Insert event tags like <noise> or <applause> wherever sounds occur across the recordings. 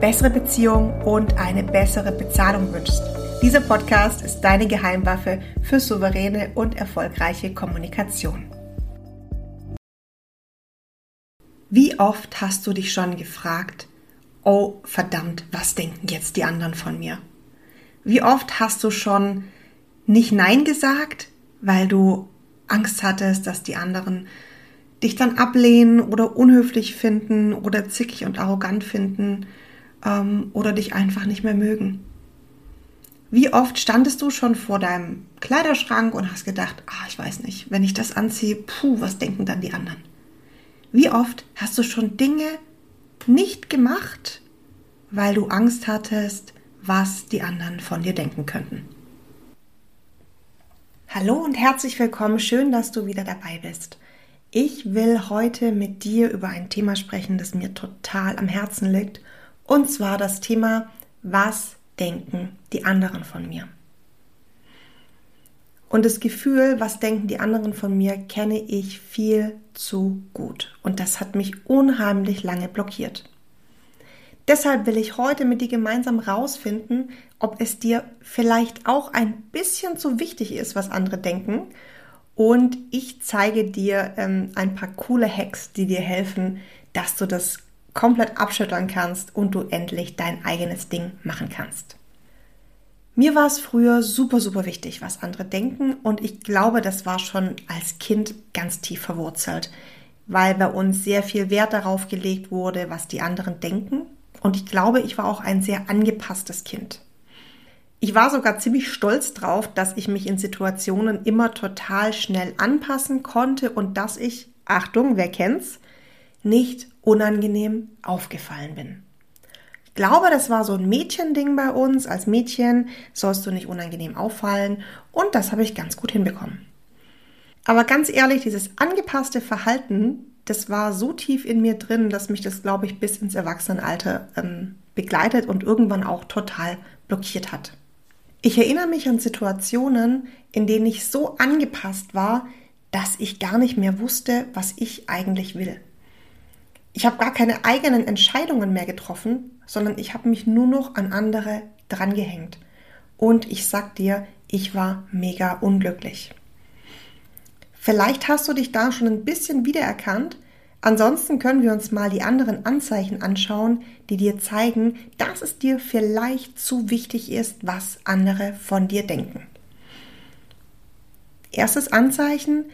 bessere Beziehungen und eine bessere Bezahlung wünschst. Dieser Podcast ist deine Geheimwaffe für souveräne und erfolgreiche Kommunikation. Wie oft hast du dich schon gefragt, oh verdammt, was denken jetzt die anderen von mir? Wie oft hast du schon nicht Nein gesagt, weil du Angst hattest, dass die anderen dich dann ablehnen oder unhöflich finden oder zickig und arrogant finden ähm, oder dich einfach nicht mehr mögen. Wie oft standest du schon vor deinem Kleiderschrank und hast gedacht, ah, ich weiß nicht, wenn ich das anziehe, puh, was denken dann die anderen? Wie oft hast du schon Dinge nicht gemacht, weil du Angst hattest, was die anderen von dir denken könnten? Hallo und herzlich willkommen, schön, dass du wieder dabei bist. Ich will heute mit dir über ein Thema sprechen, das mir total am Herzen liegt, und zwar das Thema, was denken die anderen von mir? Und das Gefühl, was denken die anderen von mir, kenne ich viel zu gut. Und das hat mich unheimlich lange blockiert. Deshalb will ich heute mit dir gemeinsam rausfinden, ob es dir vielleicht auch ein bisschen zu wichtig ist, was andere denken und ich zeige dir ähm, ein paar coole Hacks, die dir helfen, dass du das komplett abschütteln kannst und du endlich dein eigenes Ding machen kannst. Mir war es früher super, super wichtig, was andere denken und ich glaube, das war schon als Kind ganz tief verwurzelt, weil bei uns sehr viel Wert darauf gelegt wurde, was die anderen denken und ich glaube, ich war auch ein sehr angepasstes Kind. Ich war sogar ziemlich stolz drauf, dass ich mich in Situationen immer total schnell anpassen konnte und dass ich, Achtung, wer kennt's, nicht unangenehm aufgefallen bin. Ich glaube, das war so ein Mädchending bei uns. Als Mädchen sollst du nicht unangenehm auffallen und das habe ich ganz gut hinbekommen. Aber ganz ehrlich, dieses angepasste Verhalten, das war so tief in mir drin, dass mich das, glaube ich, bis ins Erwachsenenalter ähm, begleitet und irgendwann auch total blockiert hat. Ich erinnere mich an Situationen, in denen ich so angepasst war, dass ich gar nicht mehr wusste, was ich eigentlich will. Ich habe gar keine eigenen Entscheidungen mehr getroffen, sondern ich habe mich nur noch an andere drangehängt. Und ich sag dir, ich war mega unglücklich. Vielleicht hast du dich da schon ein bisschen wiedererkannt, Ansonsten können wir uns mal die anderen Anzeichen anschauen, die dir zeigen, dass es dir vielleicht zu wichtig ist, was andere von dir denken. Erstes Anzeichen,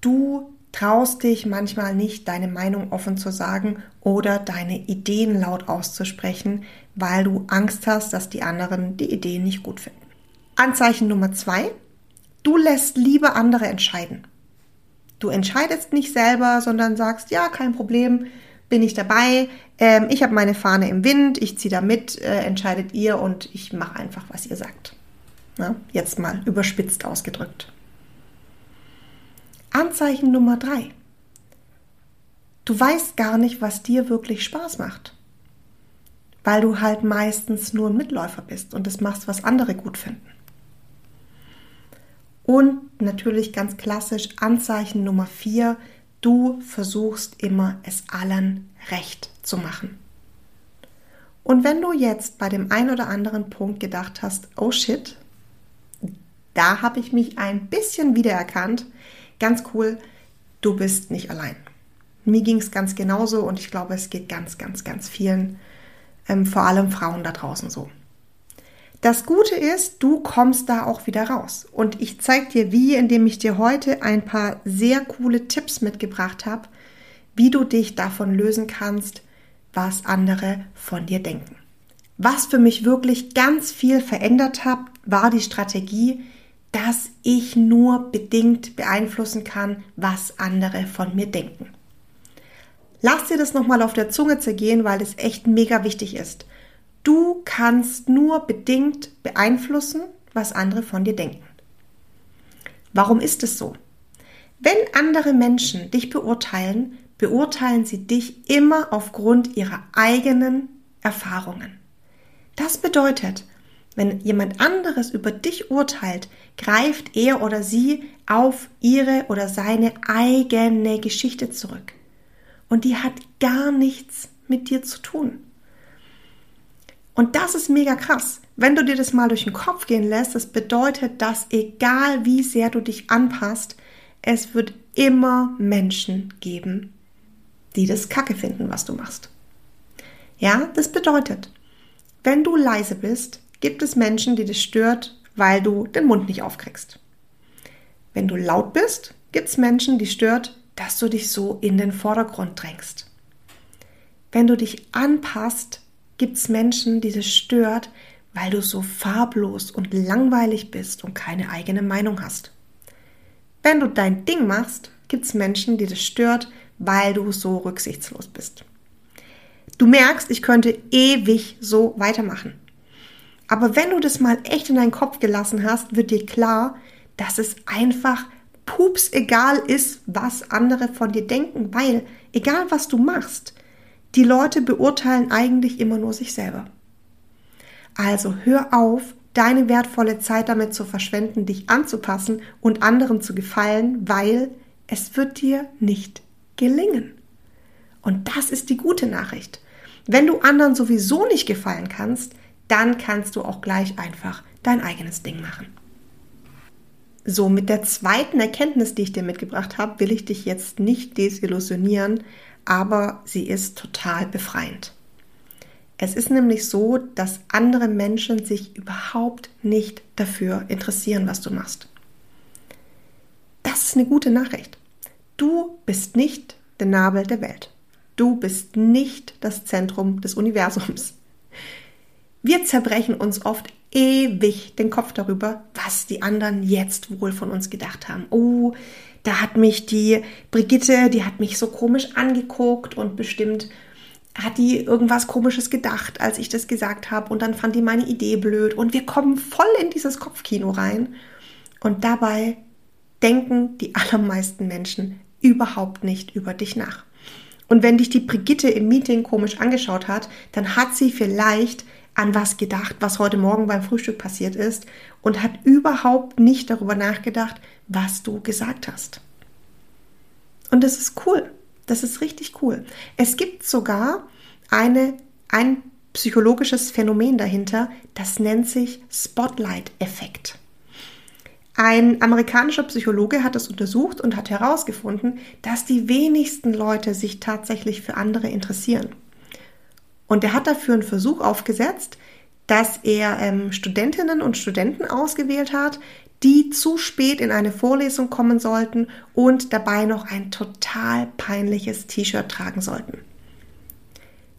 du traust dich manchmal nicht, deine Meinung offen zu sagen oder deine Ideen laut auszusprechen, weil du Angst hast, dass die anderen die Ideen nicht gut finden. Anzeichen Nummer zwei, du lässt lieber andere entscheiden. Du entscheidest nicht selber, sondern sagst, ja, kein Problem, bin ich dabei. Ähm, ich habe meine Fahne im Wind, ich ziehe da mit, äh, entscheidet ihr und ich mache einfach, was ihr sagt. Na, jetzt mal überspitzt ausgedrückt. Anzeichen Nummer drei. Du weißt gar nicht, was dir wirklich Spaß macht. Weil du halt meistens nur ein Mitläufer bist und das machst, was andere gut finden. Und natürlich ganz klassisch Anzeichen Nummer vier, du versuchst immer es allen recht zu machen. Und wenn du jetzt bei dem einen oder anderen Punkt gedacht hast, oh shit, da habe ich mich ein bisschen wiedererkannt, ganz cool, du bist nicht allein. Mir ging es ganz genauso und ich glaube, es geht ganz, ganz, ganz vielen, ähm, vor allem Frauen da draußen so. Das Gute ist, du kommst da auch wieder raus. Und ich zeige dir wie, indem ich dir heute ein paar sehr coole Tipps mitgebracht habe, wie du dich davon lösen kannst, was andere von dir denken. Was für mich wirklich ganz viel verändert hat, war die Strategie, dass ich nur bedingt beeinflussen kann, was andere von mir denken. Lass dir das nochmal auf der Zunge zergehen, weil es echt mega wichtig ist. Du kannst nur bedingt beeinflussen, was andere von dir denken. Warum ist es so? Wenn andere Menschen dich beurteilen, beurteilen sie dich immer aufgrund ihrer eigenen Erfahrungen. Das bedeutet, wenn jemand anderes über dich urteilt, greift er oder sie auf ihre oder seine eigene Geschichte zurück. Und die hat gar nichts mit dir zu tun. Und das ist mega krass. Wenn du dir das mal durch den Kopf gehen lässt, das bedeutet, dass egal wie sehr du dich anpasst, es wird immer Menschen geben, die das Kacke finden, was du machst. Ja, das bedeutet, wenn du leise bist, gibt es Menschen, die das stört, weil du den Mund nicht aufkriegst. Wenn du laut bist, gibt es Menschen, die stört, dass du dich so in den Vordergrund drängst. Wenn du dich anpasst, gibt es Menschen, die das stört, weil du so farblos und langweilig bist und keine eigene Meinung hast. Wenn du dein Ding machst, gibt es Menschen, die das stört, weil du so rücksichtslos bist. Du merkst, ich könnte ewig so weitermachen. Aber wenn du das mal echt in deinen Kopf gelassen hast, wird dir klar, dass es einfach pups egal ist, was andere von dir denken, weil egal was du machst, die Leute beurteilen eigentlich immer nur sich selber. Also hör auf, deine wertvolle Zeit damit zu verschwenden, dich anzupassen und anderen zu gefallen, weil es wird dir nicht gelingen. Und das ist die gute Nachricht. Wenn du anderen sowieso nicht gefallen kannst, dann kannst du auch gleich einfach dein eigenes Ding machen. So, mit der zweiten Erkenntnis, die ich dir mitgebracht habe, will ich dich jetzt nicht desillusionieren, aber sie ist total befreiend. Es ist nämlich so, dass andere Menschen sich überhaupt nicht dafür interessieren, was du machst. Das ist eine gute Nachricht. Du bist nicht der Nabel der Welt. Du bist nicht das Zentrum des Universums. Wir zerbrechen uns oft ewig den Kopf darüber, was die anderen jetzt wohl von uns gedacht haben. Oh, da hat mich die Brigitte, die hat mich so komisch angeguckt und bestimmt hat die irgendwas komisches gedacht, als ich das gesagt habe und dann fand die meine Idee blöd und wir kommen voll in dieses Kopfkino rein und dabei denken die allermeisten Menschen überhaupt nicht über dich nach. Und wenn dich die Brigitte im Meeting komisch angeschaut hat, dann hat sie vielleicht an was gedacht, was heute Morgen beim Frühstück passiert ist und hat überhaupt nicht darüber nachgedacht, was du gesagt hast. Und das ist cool. Das ist richtig cool. Es gibt sogar eine, ein psychologisches Phänomen dahinter, das nennt sich Spotlight-Effekt. Ein amerikanischer Psychologe hat es untersucht und hat herausgefunden, dass die wenigsten Leute sich tatsächlich für andere interessieren. Und er hat dafür einen Versuch aufgesetzt, dass er ähm, Studentinnen und Studenten ausgewählt hat, die zu spät in eine Vorlesung kommen sollten und dabei noch ein total peinliches T-Shirt tragen sollten.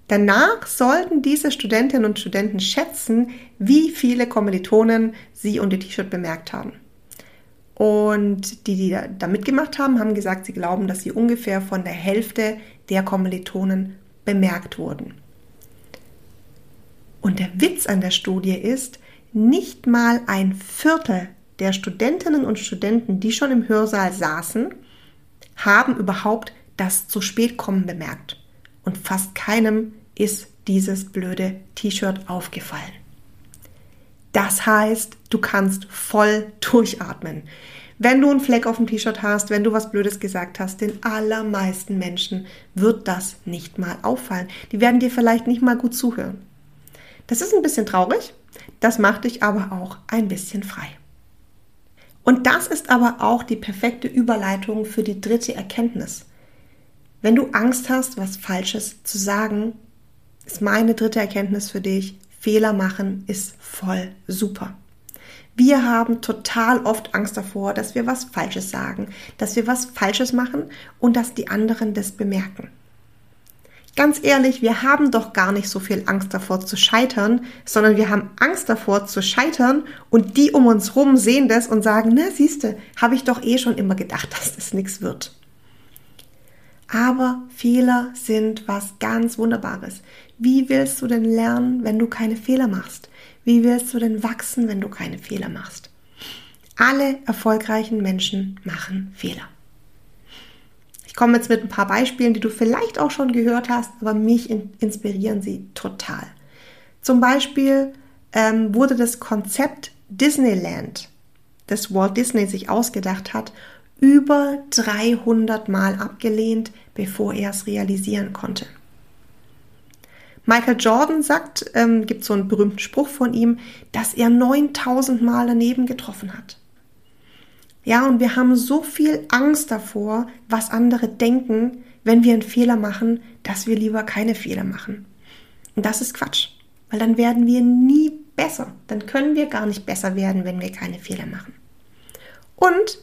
Danach sollten diese Studentinnen und Studenten schätzen, wie viele Kommilitonen sie und ihr T-Shirt bemerkt haben. Und die, die da mitgemacht haben, haben gesagt, sie glauben, dass sie ungefähr von der Hälfte der Kommilitonen bemerkt wurden. Und der Witz an der Studie ist, nicht mal ein Viertel der Studentinnen und Studenten, die schon im Hörsaal saßen, haben überhaupt das zu spät kommen bemerkt. Und fast keinem ist dieses blöde T-Shirt aufgefallen. Das heißt, du kannst voll durchatmen. Wenn du einen Fleck auf dem T-Shirt hast, wenn du was Blödes gesagt hast, den allermeisten Menschen wird das nicht mal auffallen. Die werden dir vielleicht nicht mal gut zuhören. Das ist ein bisschen traurig, das macht dich aber auch ein bisschen frei. Und das ist aber auch die perfekte Überleitung für die dritte Erkenntnis. Wenn du Angst hast, was Falsches zu sagen, ist meine dritte Erkenntnis für dich, Fehler machen ist voll super. Wir haben total oft Angst davor, dass wir was Falsches sagen, dass wir was Falsches machen und dass die anderen das bemerken. Ganz ehrlich, wir haben doch gar nicht so viel Angst davor zu scheitern, sondern wir haben Angst davor zu scheitern und die um uns rum sehen das und sagen, na siehste, habe ich doch eh schon immer gedacht, <laughs> dass das nichts wird. Aber Fehler sind was ganz Wunderbares. Wie willst du denn lernen, wenn du keine Fehler machst? Wie willst du denn wachsen, wenn du keine Fehler machst? Alle erfolgreichen Menschen machen Fehler. Ich komme jetzt mit ein paar Beispielen, die du vielleicht auch schon gehört hast, aber mich inspirieren sie total. Zum Beispiel ähm, wurde das Konzept Disneyland, das Walt Disney sich ausgedacht hat, über 300 Mal abgelehnt, bevor er es realisieren konnte. Michael Jordan sagt, ähm, gibt so einen berühmten Spruch von ihm, dass er 9000 Mal daneben getroffen hat. Ja, und wir haben so viel Angst davor, was andere denken, wenn wir einen Fehler machen, dass wir lieber keine Fehler machen. Und das ist Quatsch, weil dann werden wir nie besser. Dann können wir gar nicht besser werden, wenn wir keine Fehler machen. Und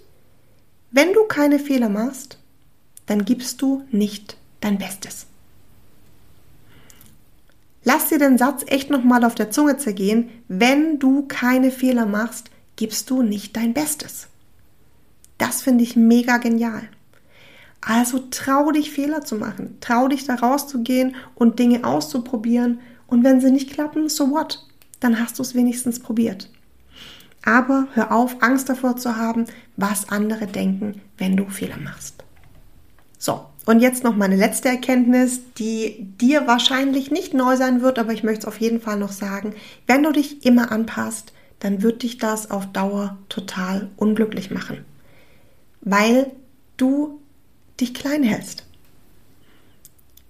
wenn du keine Fehler machst, dann gibst du nicht dein Bestes. Lass dir den Satz echt nochmal auf der Zunge zergehen. Wenn du keine Fehler machst, gibst du nicht dein Bestes. Das finde ich mega genial. Also trau dich Fehler zu machen, trau dich da rauszugehen und Dinge auszuprobieren und wenn sie nicht klappen, so what? Dann hast du es wenigstens probiert. Aber hör auf, Angst davor zu haben, was andere denken, wenn du Fehler machst. So, und jetzt noch meine letzte Erkenntnis, die dir wahrscheinlich nicht neu sein wird, aber ich möchte es auf jeden Fall noch sagen. Wenn du dich immer anpasst, dann wird dich das auf Dauer total unglücklich machen weil du dich klein hältst,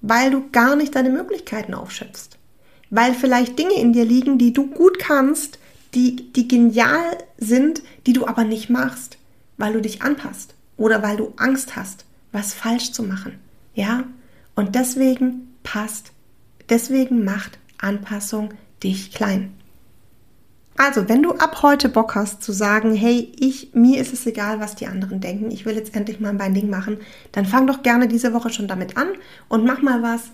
weil du gar nicht deine Möglichkeiten aufschöpfst, weil vielleicht Dinge in dir liegen, die du gut kannst, die, die genial sind, die du aber nicht machst, weil du dich anpasst oder weil du Angst hast, was falsch zu machen. Ja? Und deswegen passt, deswegen macht Anpassung dich klein. Also, wenn du ab heute Bock hast zu sagen, hey, ich, mir ist es egal, was die anderen denken, ich will jetzt endlich mal mein Ding machen, dann fang doch gerne diese Woche schon damit an und mach mal was,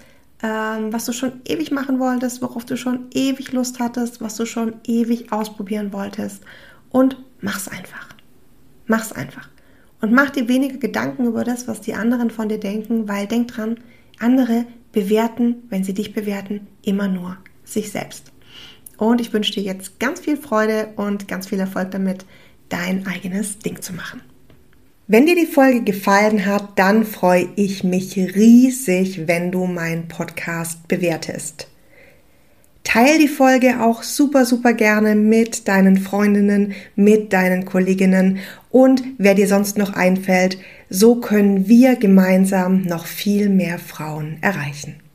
ähm, was du schon ewig machen wolltest, worauf du schon ewig Lust hattest, was du schon ewig ausprobieren wolltest und mach's einfach. Mach's einfach. Und mach dir weniger Gedanken über das, was die anderen von dir denken, weil denk dran, andere bewerten, wenn sie dich bewerten, immer nur sich selbst. Und ich wünsche dir jetzt ganz viel Freude und ganz viel Erfolg damit, dein eigenes Ding zu machen. Wenn dir die Folge gefallen hat, dann freue ich mich riesig, wenn du meinen Podcast bewertest. Teil die Folge auch super, super gerne mit deinen Freundinnen, mit deinen Kolleginnen und wer dir sonst noch einfällt. So können wir gemeinsam noch viel mehr Frauen erreichen.